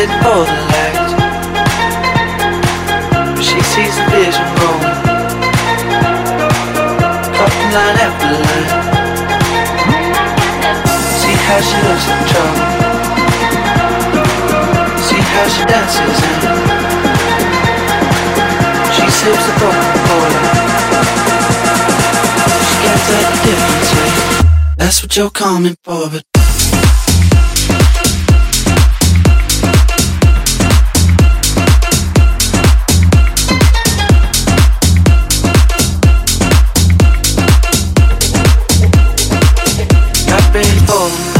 For the light. She sees the vision rolling. Caught in line after line. See how she looks like trouble. See how she dances and she sips the Coca-Cola. She can't tell the difference. Yeah. That's what you're coming for, but Got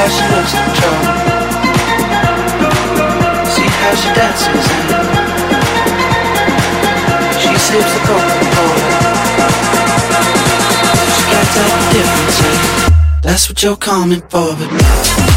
How she looks in trouble. See how she dances and she sips the Coca-Cola. She can't tell the difference. That's what you're coming for, but